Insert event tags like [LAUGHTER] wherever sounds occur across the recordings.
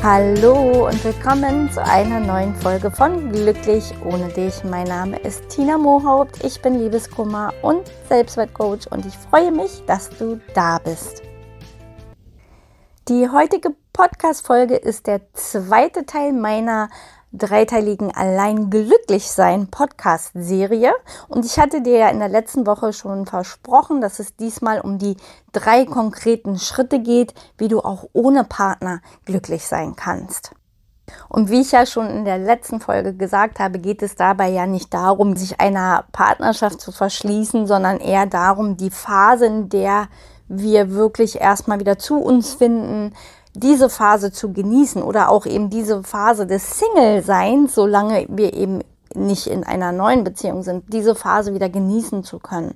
Hallo und willkommen zu einer neuen Folge von Glücklich ohne dich. Mein Name ist Tina Mohaupt, ich bin Liebeskummer und Selbstwertcoach und ich freue mich, dass du da bist. Die heutige Podcast-Folge ist der zweite Teil meiner dreiteiligen Allein glücklich sein Podcast Serie und ich hatte dir ja in der letzten Woche schon versprochen, dass es diesmal um die drei konkreten Schritte geht, wie du auch ohne Partner glücklich sein kannst. Und wie ich ja schon in der letzten Folge gesagt habe, geht es dabei ja nicht darum, sich einer Partnerschaft zu verschließen, sondern eher darum, die Phase, in der wir wirklich erstmal wieder zu uns finden, diese Phase zu genießen oder auch eben diese Phase des Single-Seins, solange wir eben nicht in einer neuen Beziehung sind, diese Phase wieder genießen zu können.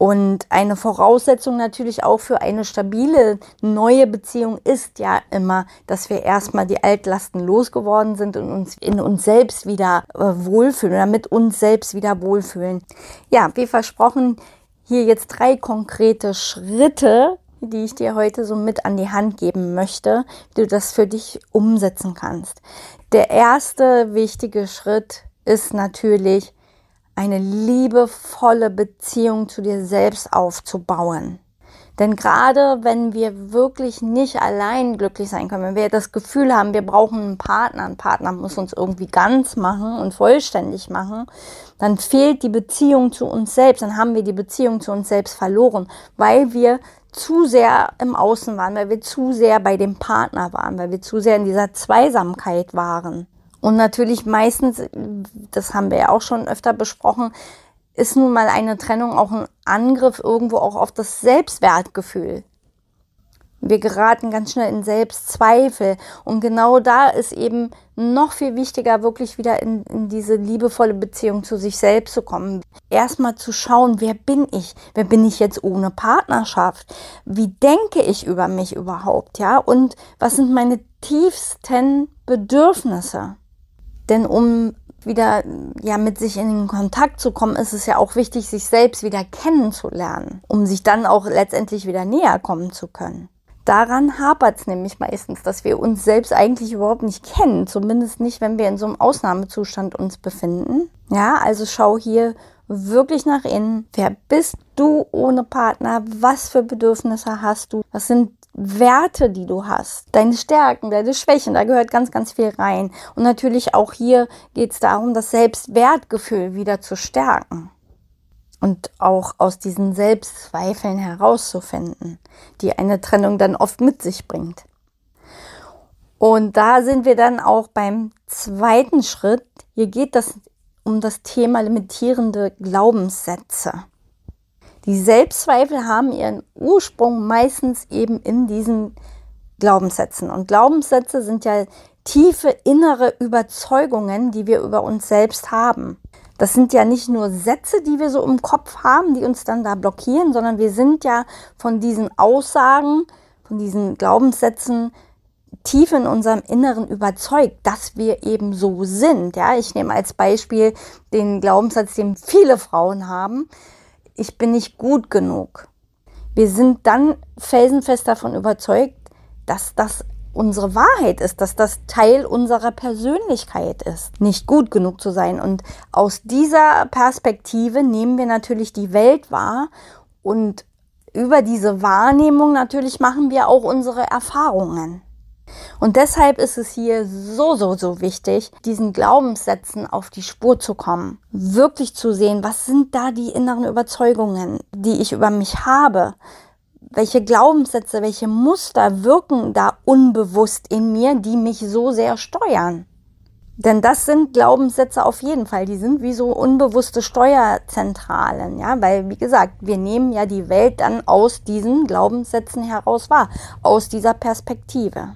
Und eine Voraussetzung natürlich auch für eine stabile neue Beziehung ist ja immer, dass wir erstmal die Altlasten losgeworden sind und uns in uns selbst wieder äh, wohlfühlen oder mit uns selbst wieder wohlfühlen. Ja, wie versprochen, hier jetzt drei konkrete Schritte, die ich dir heute so mit an die Hand geben möchte, wie du das für dich umsetzen kannst. Der erste wichtige Schritt ist natürlich, eine liebevolle Beziehung zu dir selbst aufzubauen. Denn gerade wenn wir wirklich nicht allein glücklich sein können, wenn wir das Gefühl haben, wir brauchen einen Partner, ein Partner muss uns irgendwie ganz machen und vollständig machen, dann fehlt die Beziehung zu uns selbst, dann haben wir die Beziehung zu uns selbst verloren, weil wir zu sehr im Außen waren, weil wir zu sehr bei dem Partner waren, weil wir zu sehr in dieser Zweisamkeit waren. Und natürlich meistens, das haben wir ja auch schon öfter besprochen, ist nun mal eine Trennung auch ein Angriff irgendwo auch auf das Selbstwertgefühl. Wir geraten ganz schnell in Selbstzweifel. Und genau da ist eben noch viel wichtiger, wirklich wieder in, in, diese liebevolle Beziehung zu sich selbst zu kommen. Erstmal zu schauen, wer bin ich? Wer bin ich jetzt ohne Partnerschaft? Wie denke ich über mich überhaupt? Ja? Und was sind meine tiefsten Bedürfnisse? Denn um wieder ja mit sich in den Kontakt zu kommen, ist es ja auch wichtig, sich selbst wieder kennenzulernen, um sich dann auch letztendlich wieder näher kommen zu können. Daran hapert es nämlich meistens, dass wir uns selbst eigentlich überhaupt nicht kennen, zumindest nicht, wenn wir in so einem Ausnahmezustand uns befinden. Ja, also schau hier wirklich nach innen. Wer bist du ohne Partner? Was für Bedürfnisse hast du? Was sind Werte, die du hast, deine Stärken, deine Schwächen, da gehört ganz, ganz viel rein. Und natürlich auch hier geht es darum, das Selbstwertgefühl wieder zu stärken und auch aus diesen Selbstzweifeln herauszufinden, die eine Trennung dann oft mit sich bringt. Und da sind wir dann auch beim zweiten Schritt. Hier geht das um das Thema limitierende Glaubenssätze. Die Selbstzweifel haben ihren Ursprung meistens eben in diesen Glaubenssätzen. Und Glaubenssätze sind ja tiefe innere Überzeugungen, die wir über uns selbst haben. Das sind ja nicht nur Sätze, die wir so im Kopf haben, die uns dann da blockieren, sondern wir sind ja von diesen Aussagen, von diesen Glaubenssätzen tief in unserem Inneren überzeugt, dass wir eben so sind. Ja, ich nehme als Beispiel den Glaubenssatz, den viele Frauen haben ich bin nicht gut genug. Wir sind dann felsenfest davon überzeugt, dass das unsere Wahrheit ist, dass das Teil unserer Persönlichkeit ist, nicht gut genug zu sein. Und aus dieser Perspektive nehmen wir natürlich die Welt wahr und über diese Wahrnehmung natürlich machen wir auch unsere Erfahrungen. Und deshalb ist es hier so, so, so wichtig, diesen Glaubenssätzen auf die Spur zu kommen. Wirklich zu sehen, was sind da die inneren Überzeugungen, die ich über mich habe? Welche Glaubenssätze, welche Muster wirken da unbewusst in mir, die mich so sehr steuern? Denn das sind Glaubenssätze auf jeden Fall. Die sind wie so unbewusste Steuerzentralen, ja, weil, wie gesagt, wir nehmen ja die Welt dann aus diesen Glaubenssätzen heraus wahr, aus dieser Perspektive.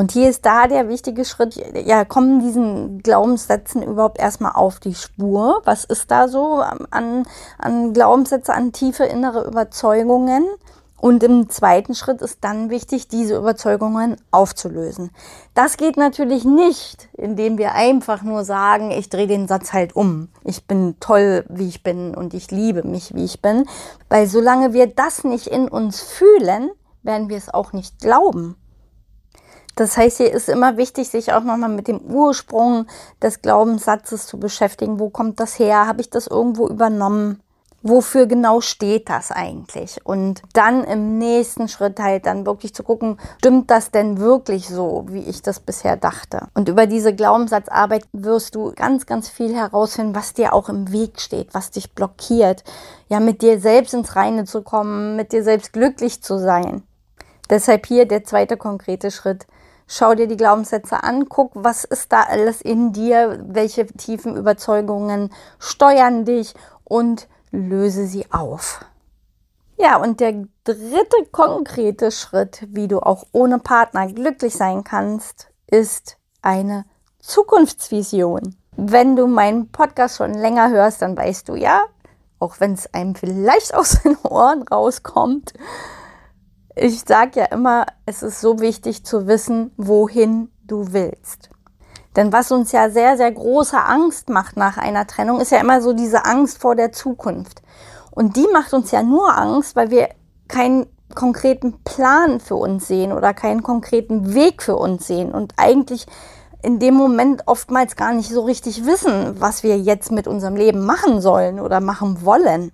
Und hier ist da der wichtige Schritt, ja, kommen diesen Glaubenssätzen überhaupt erstmal auf die Spur? Was ist da so an, an Glaubenssätze, an tiefe innere Überzeugungen? Und im zweiten Schritt ist dann wichtig, diese Überzeugungen aufzulösen. Das geht natürlich nicht, indem wir einfach nur sagen, ich drehe den Satz halt um. Ich bin toll, wie ich bin und ich liebe mich, wie ich bin. Weil solange wir das nicht in uns fühlen, werden wir es auch nicht glauben. Das heißt, hier ist immer wichtig, sich auch nochmal mit dem Ursprung des Glaubenssatzes zu beschäftigen. Wo kommt das her? Habe ich das irgendwo übernommen? wofür genau steht das eigentlich? Und dann im nächsten Schritt halt dann wirklich zu gucken, stimmt das denn wirklich so, wie ich das bisher dachte? Und über diese Glaubenssatzarbeit wirst du ganz, ganz viel herausfinden, was dir auch im Weg steht, was dich blockiert. Ja, mit dir selbst ins Reine zu kommen, mit dir selbst glücklich zu sein. Deshalb hier der zweite konkrete Schritt. Schau dir die Glaubenssätze an, guck, was ist da alles in dir, welche tiefen Überzeugungen steuern dich und löse sie auf. Ja, und der dritte konkrete Schritt, wie du auch ohne Partner glücklich sein kannst, ist eine Zukunftsvision. Wenn du meinen Podcast schon länger hörst, dann weißt du ja, auch wenn es einem vielleicht aus den Ohren rauskommt, ich sage ja immer, es ist so wichtig zu wissen, wohin du willst. Denn was uns ja sehr, sehr große Angst macht nach einer Trennung, ist ja immer so diese Angst vor der Zukunft. Und die macht uns ja nur Angst, weil wir keinen konkreten Plan für uns sehen oder keinen konkreten Weg für uns sehen und eigentlich in dem Moment oftmals gar nicht so richtig wissen, was wir jetzt mit unserem Leben machen sollen oder machen wollen.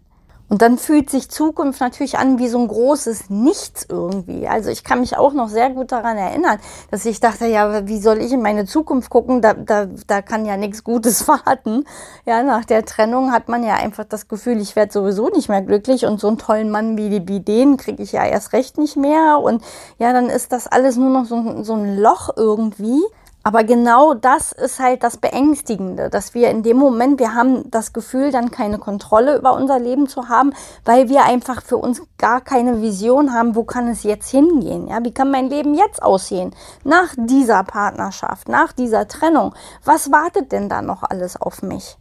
Und dann fühlt sich Zukunft natürlich an wie so ein großes Nichts irgendwie. Also ich kann mich auch noch sehr gut daran erinnern, dass ich dachte, ja, wie soll ich in meine Zukunft gucken? Da, da, da kann ja nichts Gutes [LAUGHS] warten. Ja, nach der Trennung hat man ja einfach das Gefühl, ich werde sowieso nicht mehr glücklich und so einen tollen Mann wie, wie den kriege ich ja erst recht nicht mehr. Und ja, dann ist das alles nur noch so, so ein Loch irgendwie. Aber genau das ist halt das Beängstigende, dass wir in dem Moment, wir haben das Gefühl, dann keine Kontrolle über unser Leben zu haben, weil wir einfach für uns gar keine Vision haben, wo kann es jetzt hingehen? Ja, wie kann mein Leben jetzt aussehen? Nach dieser Partnerschaft, nach dieser Trennung. Was wartet denn da noch alles auf mich?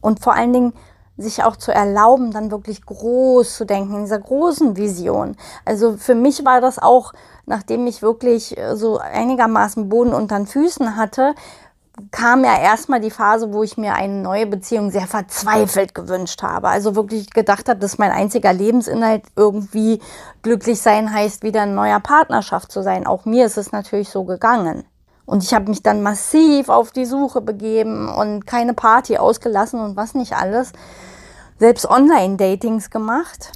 Und vor allen Dingen, sich auch zu erlauben, dann wirklich groß zu denken, in dieser großen Vision. Also für mich war das auch, nachdem ich wirklich äh, so einigermaßen Boden unter den Füßen hatte, kam ja erstmal die Phase, wo ich mir eine neue Beziehung sehr verzweifelt gewünscht habe. Also wirklich gedacht habe, dass mein einziger Lebensinhalt irgendwie glücklich sein heißt, wieder in neuer Partnerschaft zu sein. Auch mir ist es natürlich so gegangen. Und ich habe mich dann massiv auf die Suche begeben und keine Party ausgelassen und was nicht alles. Selbst Online-Datings gemacht.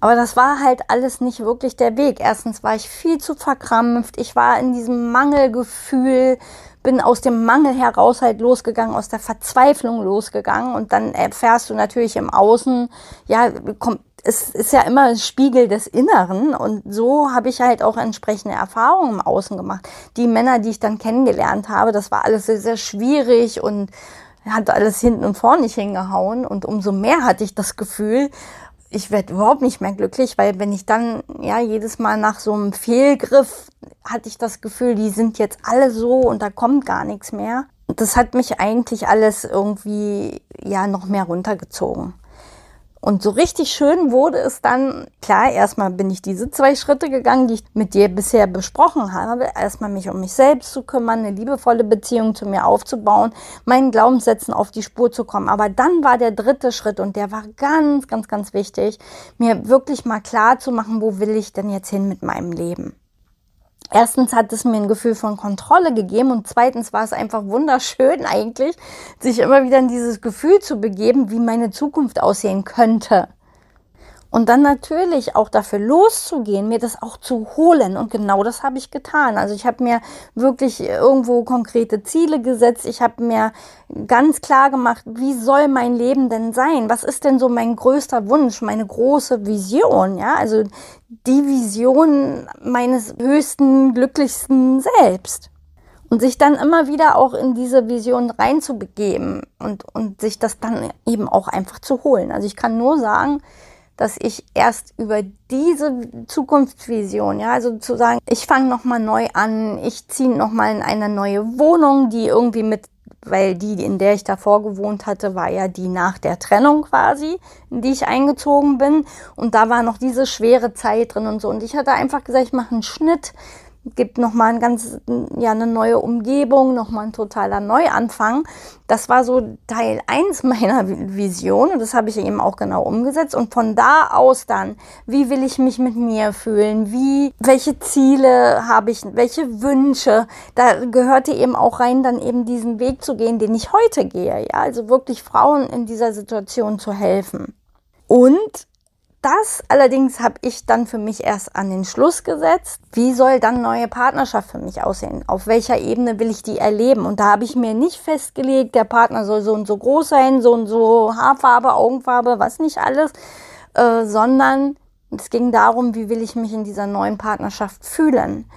Aber das war halt alles nicht wirklich der Weg. Erstens war ich viel zu verkrampft. Ich war in diesem Mangelgefühl, bin aus dem Mangel heraus halt losgegangen, aus der Verzweiflung losgegangen. Und dann erfährst du natürlich im Außen, ja, kommt es ist ja immer ein Spiegel des Inneren und so habe ich halt auch entsprechende Erfahrungen im Außen gemacht. Die Männer, die ich dann kennengelernt habe, das war alles sehr, sehr schwierig und hat alles hinten und vorne nicht hingehauen und umso mehr hatte ich das Gefühl, ich werde überhaupt nicht mehr glücklich, weil wenn ich dann ja jedes Mal nach so einem Fehlgriff hatte ich das Gefühl, die sind jetzt alle so und da kommt gar nichts mehr. Das hat mich eigentlich alles irgendwie ja noch mehr runtergezogen. Und so richtig schön wurde es dann, klar, erstmal bin ich diese zwei Schritte gegangen, die ich mit dir bisher besprochen habe. Erstmal mich um mich selbst zu kümmern, eine liebevolle Beziehung zu mir aufzubauen, meinen Glaubenssätzen auf die Spur zu kommen. Aber dann war der dritte Schritt und der war ganz, ganz, ganz wichtig, mir wirklich mal klar zu machen, wo will ich denn jetzt hin mit meinem Leben. Erstens hat es mir ein Gefühl von Kontrolle gegeben und zweitens war es einfach wunderschön eigentlich, sich immer wieder in dieses Gefühl zu begeben, wie meine Zukunft aussehen könnte. Und dann natürlich auch dafür loszugehen, mir das auch zu holen. Und genau das habe ich getan. Also ich habe mir wirklich irgendwo konkrete Ziele gesetzt. Ich habe mir ganz klar gemacht, wie soll mein Leben denn sein? Was ist denn so mein größter Wunsch, meine große Vision? Ja, also die Vision meines höchsten, glücklichsten Selbst. Und sich dann immer wieder auch in diese Vision reinzubegeben und, und sich das dann eben auch einfach zu holen. Also ich kann nur sagen, dass ich erst über diese Zukunftsvision, ja, also zu sagen, ich fange nochmal neu an, ich ziehe nochmal in eine neue Wohnung, die irgendwie mit, weil die, in der ich davor gewohnt hatte, war ja die nach der Trennung quasi, in die ich eingezogen bin. Und da war noch diese schwere Zeit drin und so. Und ich hatte einfach gesagt, ich mache einen Schnitt gibt nochmal ein ganz, ja, eine neue Umgebung, nochmal ein totaler Neuanfang. Das war so Teil 1 [LAUGHS] meiner Vision und das habe ich eben auch genau umgesetzt. Und von da aus dann, wie will ich mich mit mir fühlen? Wie, welche Ziele habe ich? Welche Wünsche? Da gehörte eben auch rein, dann eben diesen Weg zu gehen, den ich heute gehe. Ja, also wirklich Frauen in dieser Situation zu helfen. Und das allerdings habe ich dann für mich erst an den Schluss gesetzt. Wie soll dann neue Partnerschaft für mich aussehen? Auf welcher Ebene will ich die erleben? Und da habe ich mir nicht festgelegt, der Partner soll so und so groß sein, so und so Haarfarbe, Augenfarbe, was nicht alles, äh, sondern es ging darum, wie will ich mich in dieser neuen Partnerschaft fühlen?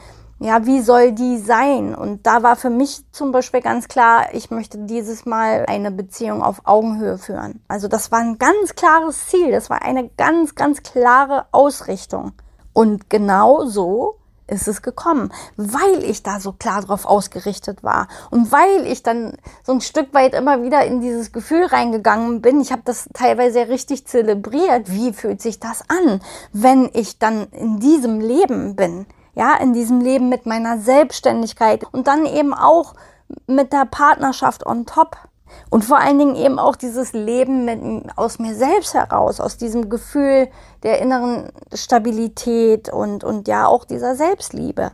Ja, wie soll die sein? Und da war für mich zum Beispiel ganz klar, ich möchte dieses Mal eine Beziehung auf Augenhöhe führen. Also das war ein ganz klares Ziel, das war eine ganz, ganz klare Ausrichtung. Und genau so ist es gekommen, weil ich da so klar drauf ausgerichtet war und weil ich dann so ein Stück weit immer wieder in dieses Gefühl reingegangen bin. Ich habe das teilweise richtig zelebriert. Wie fühlt sich das an, wenn ich dann in diesem Leben bin? Ja, in diesem Leben mit meiner Selbstständigkeit und dann eben auch mit der Partnerschaft on top. Und vor allen Dingen eben auch dieses Leben mit, aus mir selbst heraus, aus diesem Gefühl der inneren Stabilität und, und ja auch dieser Selbstliebe.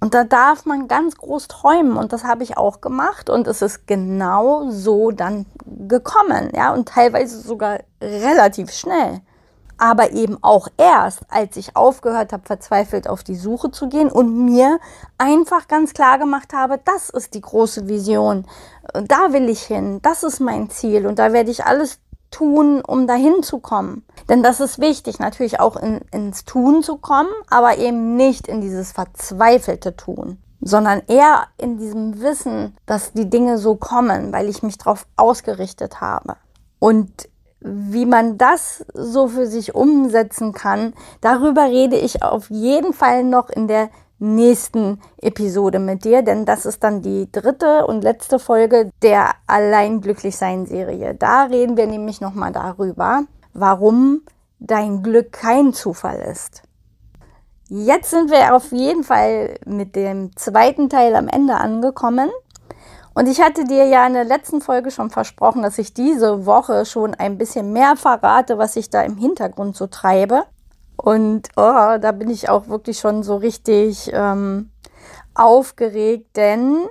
Und da darf man ganz groß träumen und das habe ich auch gemacht und es ist genau so dann gekommen, ja, und teilweise sogar relativ schnell aber eben auch erst, als ich aufgehört habe, verzweifelt auf die Suche zu gehen und mir einfach ganz klar gemacht habe, das ist die große Vision, da will ich hin, das ist mein Ziel und da werde ich alles tun, um dahin zu kommen. Denn das ist wichtig, natürlich auch in, ins Tun zu kommen, aber eben nicht in dieses verzweifelte Tun sondern eher in diesem Wissen, dass die Dinge so kommen, weil ich mich darauf ausgerichtet habe. Und wie man das so für sich umsetzen kann, darüber rede ich auf jeden Fall noch in der nächsten Episode mit dir, denn das ist dann die dritte und letzte Folge der Allein glücklich sein Serie. Da reden wir nämlich nochmal darüber, warum dein Glück kein Zufall ist. Jetzt sind wir auf jeden Fall mit dem zweiten Teil am Ende angekommen. Und ich hatte dir ja in der letzten Folge schon versprochen, dass ich diese Woche schon ein bisschen mehr verrate, was ich da im Hintergrund so treibe. Und oh, da bin ich auch wirklich schon so richtig ähm, aufgeregt, denn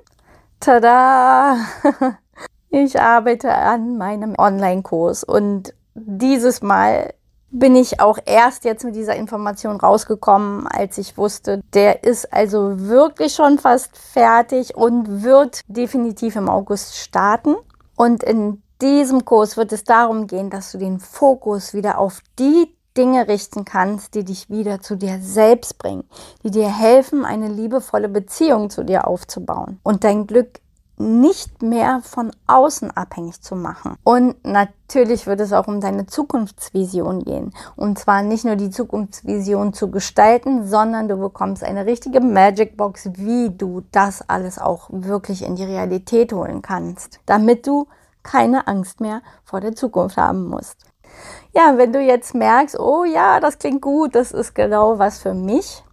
tada, [LAUGHS] ich arbeite an meinem Online-Kurs und dieses Mal bin ich auch erst jetzt mit dieser Information rausgekommen, als ich wusste, der ist also wirklich schon fast fertig und wird definitiv im August starten. Und in diesem Kurs wird es darum gehen, dass du den Fokus wieder auf die Dinge richten kannst, die dich wieder zu dir selbst bringen, die dir helfen, eine liebevolle Beziehung zu dir aufzubauen und dein Glück nicht mehr von außen abhängig zu machen. Und natürlich wird es auch um deine Zukunftsvision gehen. Und zwar nicht nur die Zukunftsvision zu gestalten, sondern du bekommst eine richtige Magic Box, wie du das alles auch wirklich in die Realität holen kannst, damit du keine Angst mehr vor der Zukunft haben musst. Ja, wenn du jetzt merkst, oh ja, das klingt gut, das ist genau was für mich,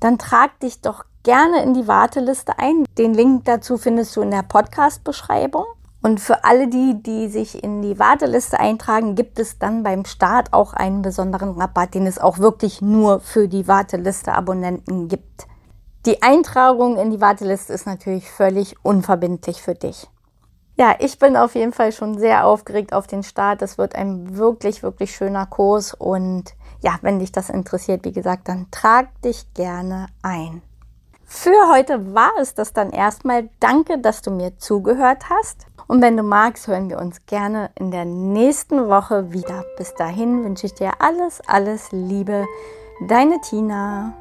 dann trag dich doch gerne in die Warteliste ein. Den Link dazu findest du in der Podcast-Beschreibung. Und für alle die, die sich in die Warteliste eintragen, gibt es dann beim Start auch einen besonderen Rabatt, den es auch wirklich nur für die Warteliste-Abonnenten gibt. Die Eintragung in die Warteliste ist natürlich völlig unverbindlich für dich. Ja, ich bin auf jeden Fall schon sehr aufgeregt auf den Start. Es wird ein wirklich, wirklich schöner Kurs. Und ja, wenn dich das interessiert, wie gesagt, dann trag dich gerne ein. Für heute war es das dann erstmal. Danke, dass du mir zugehört hast. Und wenn du magst, hören wir uns gerne in der nächsten Woche wieder. Bis dahin wünsche ich dir alles, alles Liebe. Deine Tina.